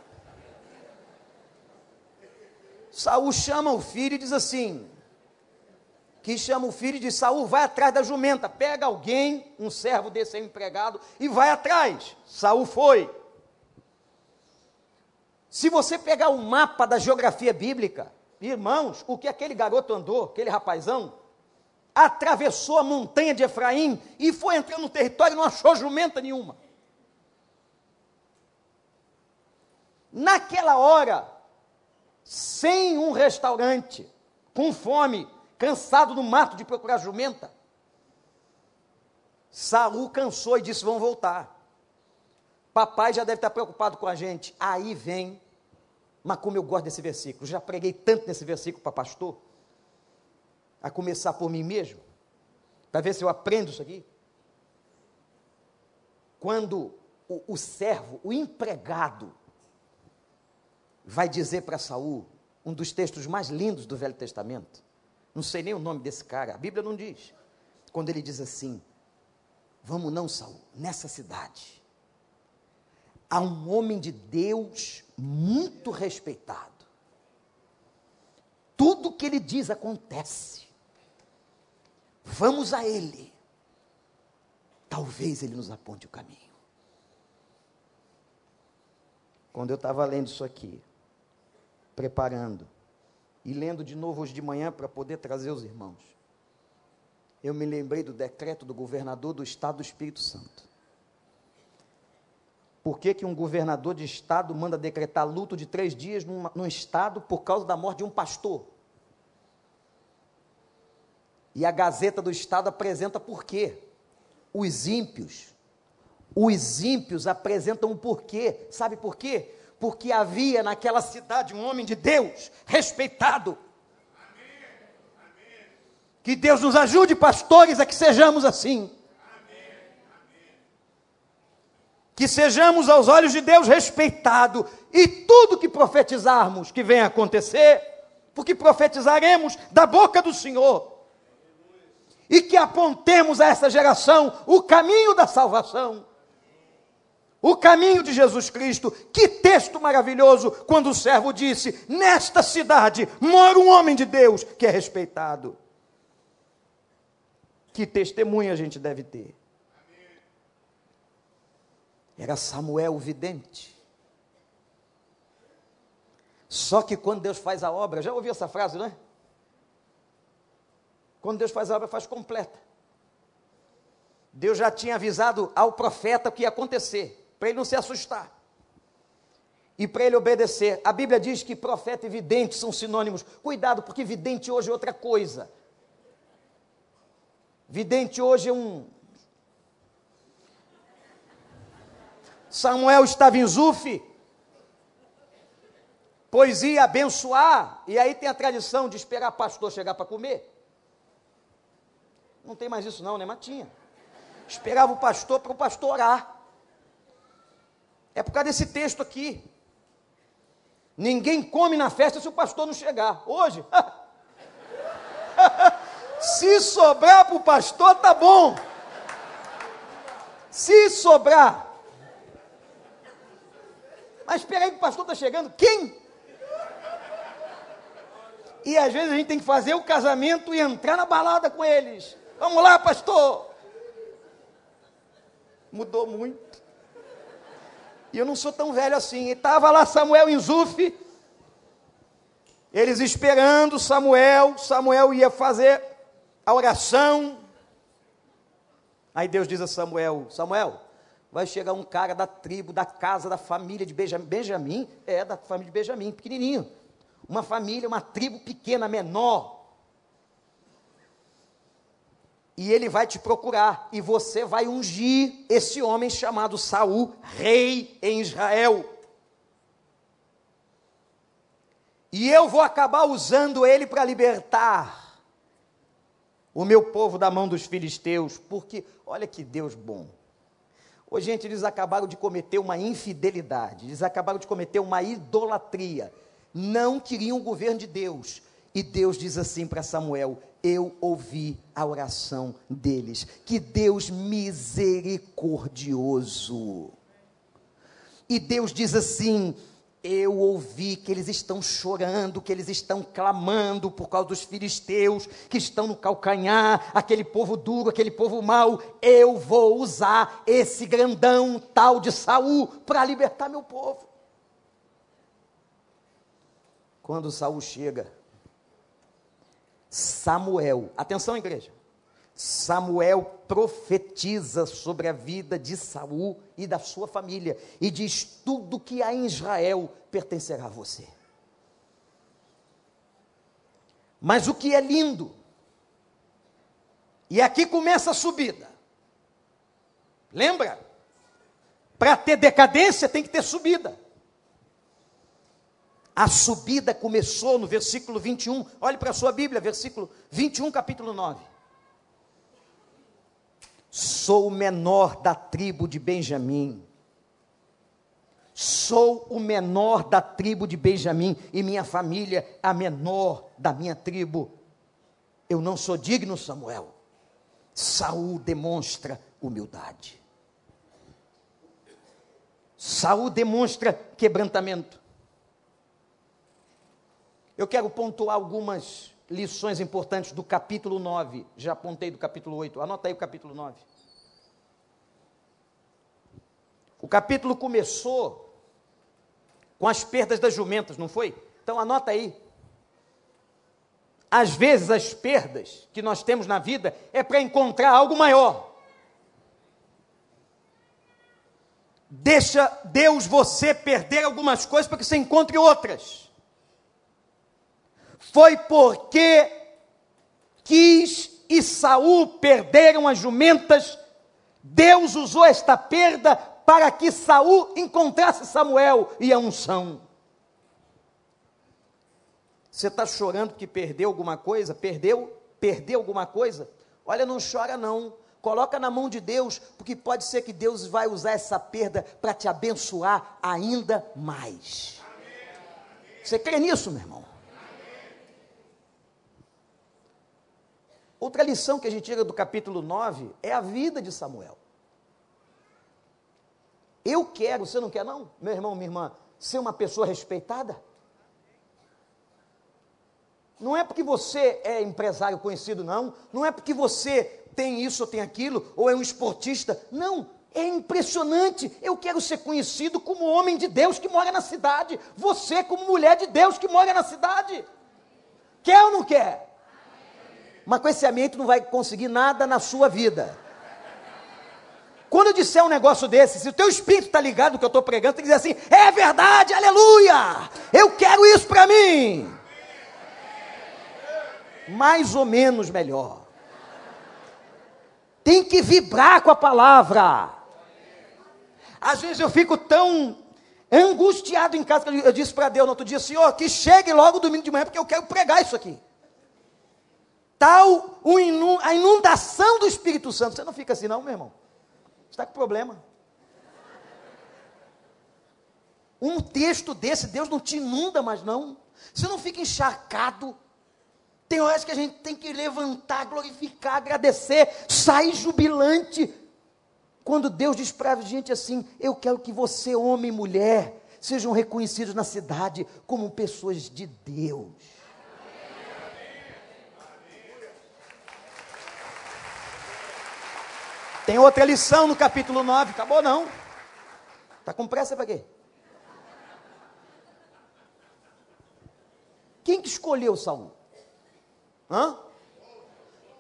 Saul chama o filho e diz assim: que chama o filho e diz: Saul, vai atrás da jumenta, pega alguém, um servo desse empregado, e vai atrás. Saul foi. Se você pegar o mapa da geografia bíblica, Irmãos, o que aquele garoto andou, aquele rapazão, atravessou a montanha de Efraim e foi entrando no território e não achou jumenta nenhuma. Naquela hora, sem um restaurante, com fome, cansado no mato de procurar jumenta, Saul cansou e disse: Vamos voltar. Papai já deve estar preocupado com a gente. Aí vem mas como eu gosto desse versículo, já preguei tanto nesse versículo para pastor, a começar por mim mesmo, para ver se eu aprendo isso aqui. Quando o, o servo, o empregado, vai dizer para Saul, um dos textos mais lindos do Velho Testamento, não sei nem o nome desse cara, a Bíblia não diz, quando ele diz assim: Vamos não, Saul, nessa cidade a um homem de Deus muito respeitado. Tudo que ele diz acontece. Vamos a ele. Talvez ele nos aponte o caminho. Quando eu estava lendo isso aqui, preparando, e lendo de novo hoje de manhã para poder trazer os irmãos, eu me lembrei do decreto do governador do estado do Espírito Santo por que, que um governador de estado manda decretar luto de três dias num, estado por causa da morte de um pastor? E a Gazeta do Estado apresenta por quê? Os ímpios. Os ímpios apresentam o porquê. Sabe por quê? Porque havia naquela cidade um homem de Deus, respeitado. Que Deus nos ajude, pastores, a que sejamos assim. que sejamos aos olhos de Deus respeitado e tudo que profetizarmos que venha acontecer, porque profetizaremos da boca do Senhor. E que apontemos a essa geração o caminho da salvação. O caminho de Jesus Cristo. Que texto maravilhoso quando o servo disse: Nesta cidade mora um homem de Deus que é respeitado. Que testemunha a gente deve ter. Era Samuel o vidente. Só que quando Deus faz a obra, já ouviu essa frase, não é? Quando Deus faz a obra, faz completa. Deus já tinha avisado ao profeta o que ia acontecer, para ele não se assustar. E para ele obedecer. A Bíblia diz que profeta e vidente são sinônimos. Cuidado, porque vidente hoje é outra coisa. Vidente hoje é um. Samuel estava em Zuf, pois ia abençoar, e aí tem a tradição de esperar pastor chegar para comer. Não tem mais isso não, né? Mas tinha. Esperava o pastor para o pastor orar. É por causa desse texto aqui. Ninguém come na festa se o pastor não chegar. Hoje, (laughs) se sobrar para o pastor, tá bom. Se sobrar. Mas espera aí que o pastor está chegando. Quem? E às vezes a gente tem que fazer o casamento e entrar na balada com eles. Vamos lá, pastor. Mudou muito. E eu não sou tão velho assim. E estava lá Samuel em Zuf. Eles esperando Samuel. Samuel ia fazer a oração. Aí Deus diz a Samuel: Samuel, vai chegar um cara da tribo, da casa, da família de Benjamim. Benjamim é da família de Benjamim, pequenininho. Uma família, uma tribo pequena, menor e ele vai te procurar e você vai ungir esse homem chamado Saul, rei em Israel. E eu vou acabar usando ele para libertar o meu povo da mão dos filisteus, porque olha que Deus bom. Ô, gente, eles acabaram de cometer uma infidelidade, eles acabaram de cometer uma idolatria. Não queriam o governo de Deus. E Deus diz assim para Samuel: eu ouvi a oração deles. Que Deus misericordioso. E Deus diz assim: eu ouvi que eles estão chorando, que eles estão clamando por causa dos filisteus que estão no calcanhar, aquele povo duro, aquele povo mau. Eu vou usar esse grandão tal de Saul para libertar meu povo. Quando Saul chega, Samuel, atenção igreja, Samuel profetiza sobre a vida de Saul e da sua família e diz: tudo que há em Israel pertencerá a você. Mas o que é lindo, e aqui começa a subida. Lembra? Para ter decadência tem que ter subida. A subida começou no versículo 21. Olhe para a sua Bíblia, versículo 21, capítulo 9. Sou o menor da tribo de Benjamim. Sou o menor da tribo de Benjamim e minha família a menor da minha tribo. Eu não sou digno, Samuel. Saul demonstra humildade. Saul demonstra quebrantamento. Eu quero pontuar algumas lições importantes do capítulo 9. Já apontei do capítulo 8. Anota aí o capítulo 9. O capítulo começou com as perdas das jumentas, não foi? Então anota aí. Às vezes as perdas que nós temos na vida é para encontrar algo maior. Deixa Deus você perder algumas coisas para que você encontre outras foi porque quis e Saul perderam as jumentas. Deus usou esta perda para que Saul encontrasse Samuel e a unção. Você está chorando que perdeu alguma coisa? Perdeu? Perdeu alguma coisa? Olha, não chora não. Coloca na mão de Deus, porque pode ser que Deus vai usar essa perda para te abençoar ainda mais. Você crê nisso, meu irmão? Outra lição que a gente tira do capítulo 9 é a vida de Samuel. Eu quero, você não quer não, meu irmão, minha irmã, ser uma pessoa respeitada? Não é porque você é empresário conhecido, não. Não é porque você tem isso ou tem aquilo, ou é um esportista. Não. É impressionante. Eu quero ser conhecido como homem de Deus que mora na cidade. Você, como mulher de Deus que mora na cidade. Quer ou não quer? Mas com esse ambiente não vai conseguir nada na sua vida. Quando eu disser um negócio desse, se o teu espírito está ligado no que eu estou pregando, tem que dizer assim: é verdade, aleluia! Eu quero isso para mim. Mais ou menos melhor. Tem que vibrar com a palavra. Às vezes eu fico tão angustiado em casa que eu disse para Deus no outro dia: Senhor, que chegue logo domingo de manhã, porque eu quero pregar isso aqui. Tal a inundação do Espírito Santo. Você não fica assim, não, meu irmão? está com problema. Um texto desse, Deus não te inunda mais, não. Você não fica encharcado. Tem horas que a gente tem que levantar, glorificar, agradecer, sair jubilante. Quando Deus diz para a gente assim: Eu quero que você, homem e mulher, sejam reconhecidos na cidade como pessoas de Deus. Tem outra lição no capítulo 9. Acabou não. Está com pressa para quê? Quem que escolheu Saul? Hã?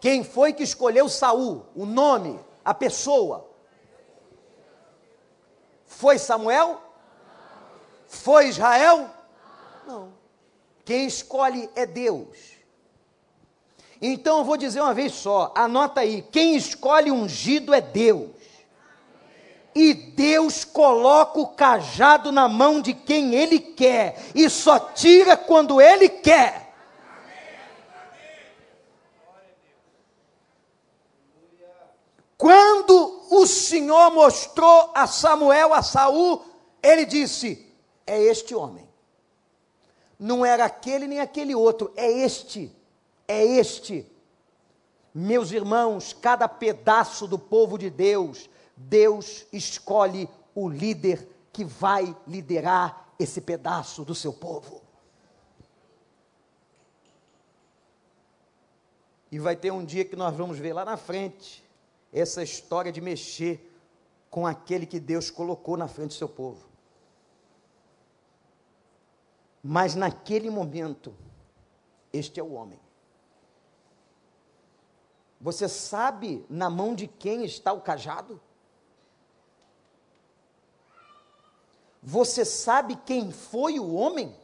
Quem foi que escolheu Saul? O nome, a pessoa. Foi Samuel? Foi Israel? Não. Quem escolhe é Deus. Então eu vou dizer uma vez só, anota aí: quem escolhe ungido é Deus. E Deus coloca o cajado na mão de quem Ele quer, e só tira quando Ele quer. Quando o Senhor mostrou a Samuel, a Saul, ele disse: É este homem. Não era aquele nem aquele outro, é este é este. Meus irmãos, cada pedaço do povo de Deus, Deus escolhe o líder que vai liderar esse pedaço do seu povo. E vai ter um dia que nós vamos ver lá na frente essa história de mexer com aquele que Deus colocou na frente do seu povo. Mas naquele momento, este é o homem. Você sabe na mão de quem está o cajado? Você sabe quem foi o homem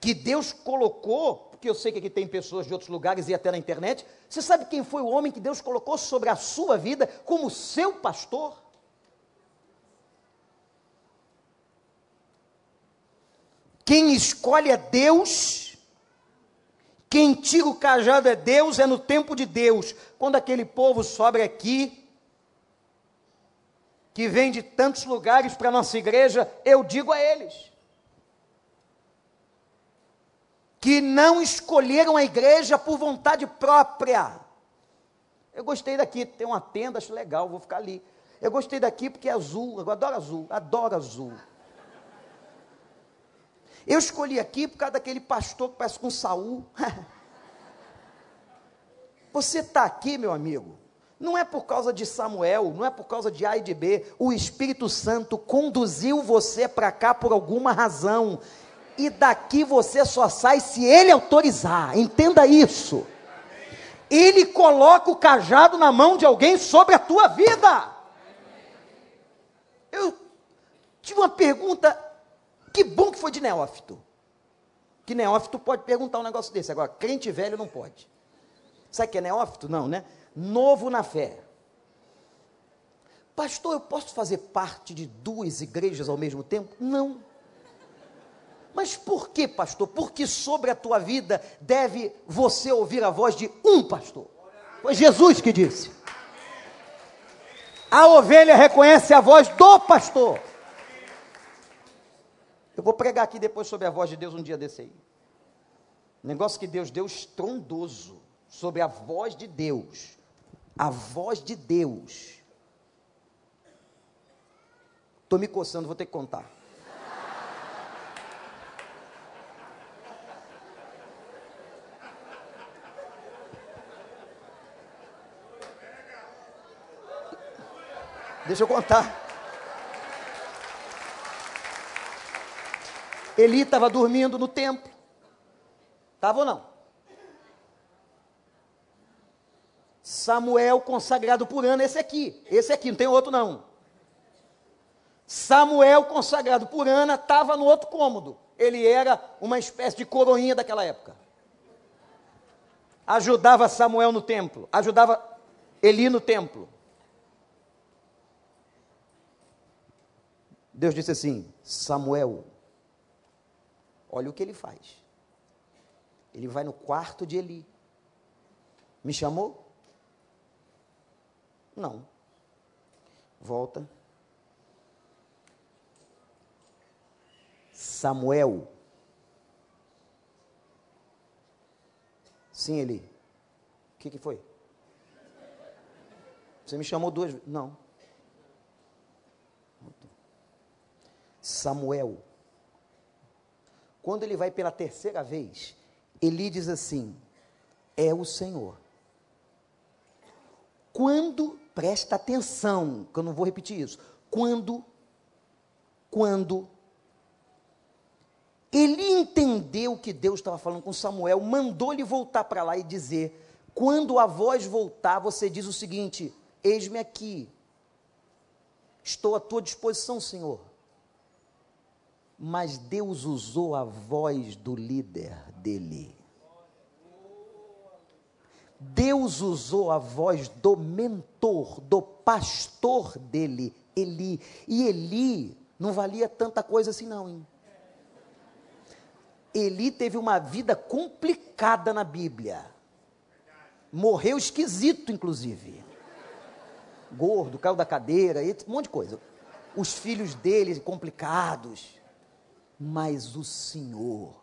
que Deus colocou? Porque eu sei que aqui tem pessoas de outros lugares e até na internet. Você sabe quem foi o homem que Deus colocou sobre a sua vida como seu pastor? Quem escolhe é Deus quem tira o cajado é Deus, é no tempo de Deus. Quando aquele povo sobe aqui, que vem de tantos lugares para a nossa igreja, eu digo a eles: que não escolheram a igreja por vontade própria. Eu gostei daqui, tem uma tenda, acho legal, vou ficar ali. Eu gostei daqui porque é azul, eu adoro azul, adoro azul. Eu escolhi aqui por causa daquele pastor que parece com Saul. (laughs) Você está aqui, meu amigo, não é por causa de Samuel, não é por causa de A e de B. O Espírito Santo conduziu você para cá por alguma razão. E daqui você só sai se ele autorizar. Entenda isso. Ele coloca o cajado na mão de alguém sobre a tua vida. Eu tive uma pergunta que bom que foi de neófito. Que neófito pode perguntar um negócio desse. Agora, crente velho não pode. Sabe o que é neófito? Não, né? Novo na fé. Pastor, eu posso fazer parte de duas igrejas ao mesmo tempo? Não. Mas por que, pastor? Porque sobre a tua vida deve você ouvir a voz de um pastor. Foi Jesus que disse. A ovelha reconhece a voz do pastor. Eu vou pregar aqui depois sobre a voz de Deus um dia desse aí. Negócio que Deus deu estrondoso sobre a voz de Deus. A voz de Deus. Estou me coçando, vou ter que contar. Deixa eu contar. Eli estava dormindo no templo. Estava ou não? Samuel consagrado por Ana, esse aqui. Esse aqui, não tem outro não. Samuel consagrado por Ana estava no outro cômodo. Ele era uma espécie de coroinha daquela época. Ajudava Samuel no templo, ajudava Eli no templo. Deus disse assim: Samuel, olha o que ele faz. Ele vai no quarto de Eli. Me chamou? Não. Volta. Samuel. Sim, Eli. O que, que foi? Você me chamou duas vezes? Não. Samuel. Quando ele vai pela terceira vez, Eli diz assim: É o Senhor. Quando, presta atenção, que eu não vou repetir isso. Quando, quando ele entendeu que Deus estava falando com Samuel, mandou-lhe voltar para lá e dizer: Quando a voz voltar, você diz o seguinte: Eis-me aqui, estou à tua disposição, Senhor. Mas Deus usou a voz do líder dele. Deus usou a voz do mentor, do pastor dele, Eli. E Eli não valia tanta coisa assim, não, hein? Eli teve uma vida complicada na Bíblia. Morreu esquisito, inclusive. Gordo, caiu da cadeira, um monte de coisa. Os filhos dele complicados. Mas o Senhor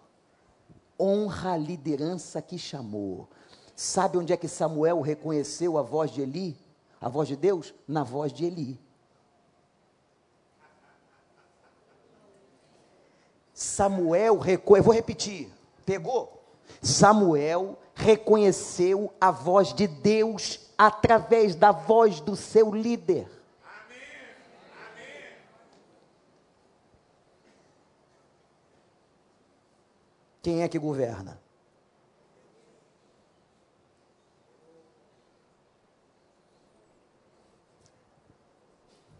honra a liderança que chamou. Sabe onde é que Samuel reconheceu a voz de Eli? A voz de Deus? Na voz de Eli. Samuel reconheceu, vou repetir, pegou? Samuel reconheceu a voz de Deus através da voz do seu líder. Quem é que governa?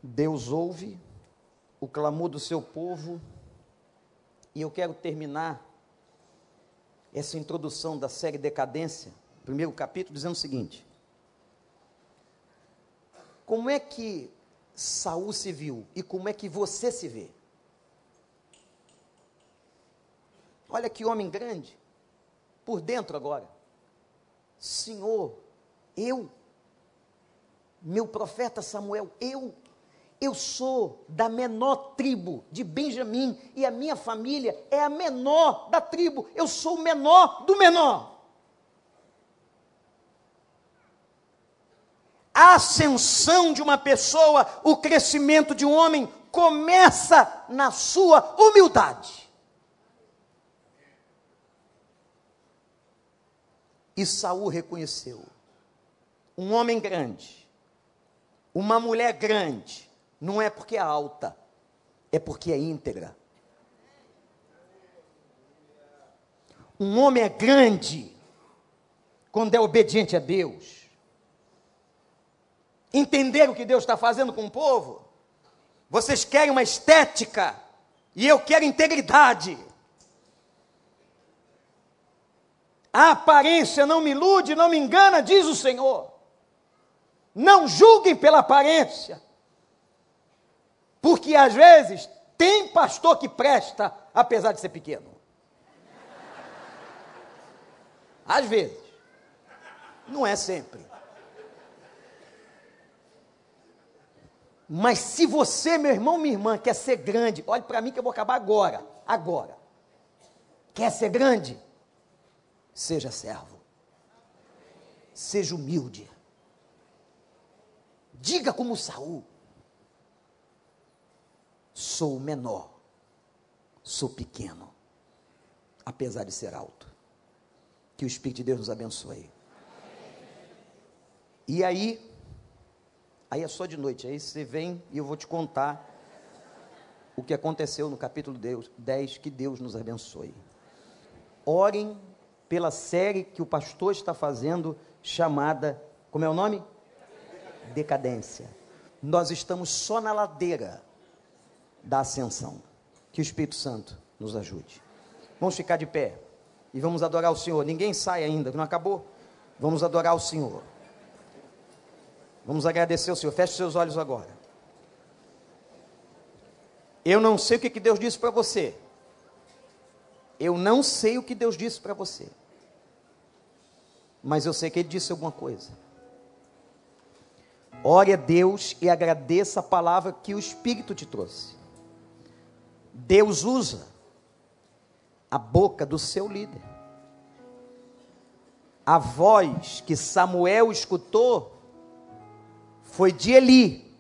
Deus ouve o clamor do seu povo e eu quero terminar essa introdução da série Decadência, primeiro capítulo, dizendo o seguinte: Como é que Saul se viu e como é que você se vê? Olha que homem grande, por dentro agora. Senhor, eu, meu profeta Samuel, eu eu sou da menor tribo de Benjamim e a minha família é a menor da tribo. Eu sou o menor do menor. A ascensão de uma pessoa, o crescimento de um homem começa na sua humildade. E Saul reconheceu um homem grande, uma mulher grande, não é porque é alta, é porque é íntegra. Um homem é grande quando é obediente a Deus. Entender o que Deus está fazendo com o povo. Vocês querem uma estética e eu quero integridade. A aparência não me ilude, não me engana, diz o Senhor. Não julguem pela aparência. Porque às vezes tem pastor que presta, apesar de ser pequeno. Às vezes. Não é sempre. Mas se você, meu irmão, minha irmã, quer ser grande, olhe para mim que eu vou acabar agora. Agora. Quer ser grande? Seja servo. Seja humilde. Diga como Saul sou menor, sou pequeno, apesar de ser alto. Que o Espírito de Deus nos abençoe. E aí, Aí é só de noite. Aí você vem e eu vou te contar o que aconteceu no capítulo 10. Que Deus nos abençoe. Orem pela série que o pastor está fazendo, chamada. Como é o nome? Decadência. Nós estamos só na ladeira da ascensão. Que o Espírito Santo nos ajude. Vamos ficar de pé e vamos adorar o Senhor. Ninguém sai ainda, não acabou? Vamos adorar o Senhor. Vamos agradecer ao Senhor. Feche seus olhos agora. Eu não sei o que, Deus disse para você. Eu não sei o que Deus disse para você. Mas eu sei que Ele disse alguma coisa. Ore a Deus e agradeça a palavra que o Espírito te trouxe. Deus usa a boca do seu líder. A voz que Samuel escutou foi de Eli,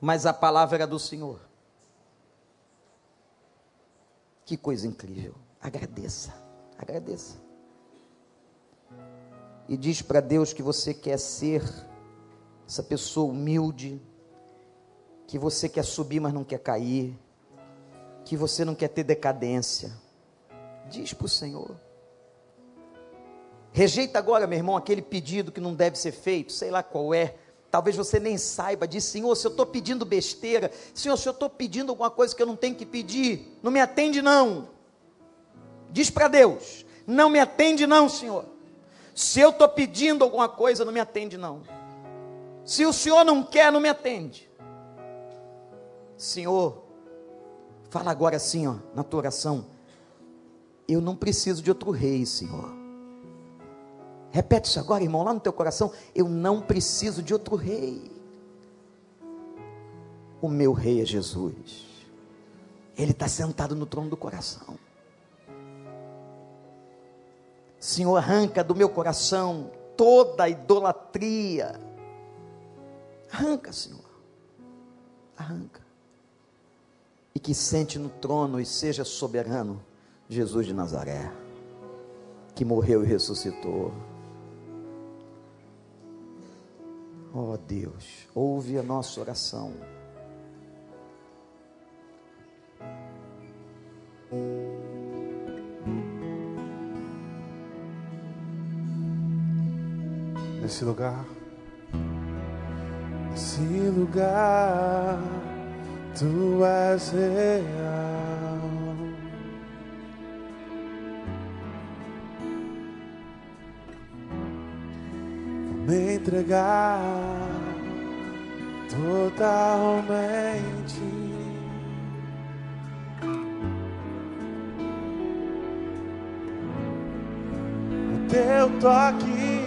mas a palavra era do Senhor. Que coisa incrível. Agradeça, agradeça. E diz para Deus que você quer ser essa pessoa humilde, que você quer subir, mas não quer cair, que você não quer ter decadência Diz para o Senhor. Rejeita agora, meu irmão, aquele pedido que não deve ser feito, sei lá qual é. Talvez você nem saiba, diz, Senhor, se eu estou pedindo besteira, Senhor, se eu estou pedindo alguma coisa que eu não tenho que pedir, não me atende não. Diz para Deus, não me atende não, Senhor. Se eu estou pedindo alguma coisa, não me atende não. Se o Senhor não quer, não me atende. Senhor, fala agora assim, ó, na tua oração. Eu não preciso de outro rei, Senhor. Repete isso agora, irmão, lá no teu coração. Eu não preciso de outro rei. O meu rei é Jesus. Ele está sentado no trono do coração. Senhor, arranca do meu coração toda a idolatria. Arranca, Senhor. Arranca. E que sente no trono e seja soberano Jesus de Nazaré, que morreu e ressuscitou. Oh Deus, ouve a nossa oração. Nesse lugar, nesse lugar, tu és real. me entregar totalmente. Teu toque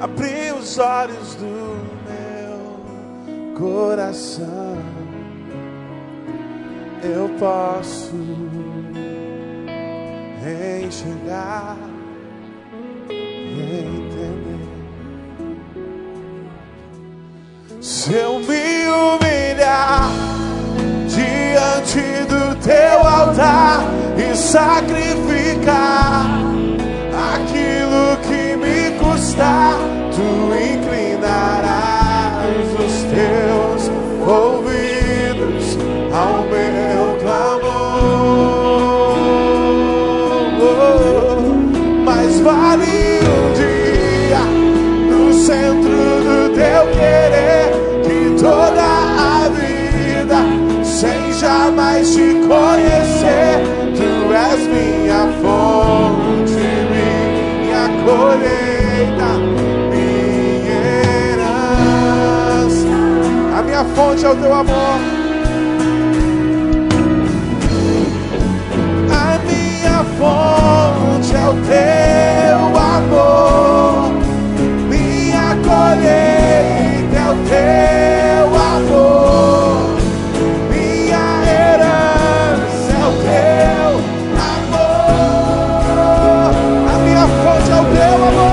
abriu os olhos do meu coração. Eu posso enxergar Se eu me humilhar diante do teu altar e sacrificar aquilo que me custar, minha fonte é o teu amor. A minha fonte é o teu amor. Minha colheita é o teu amor. Minha herança é o teu amor. A minha fonte é o teu amor.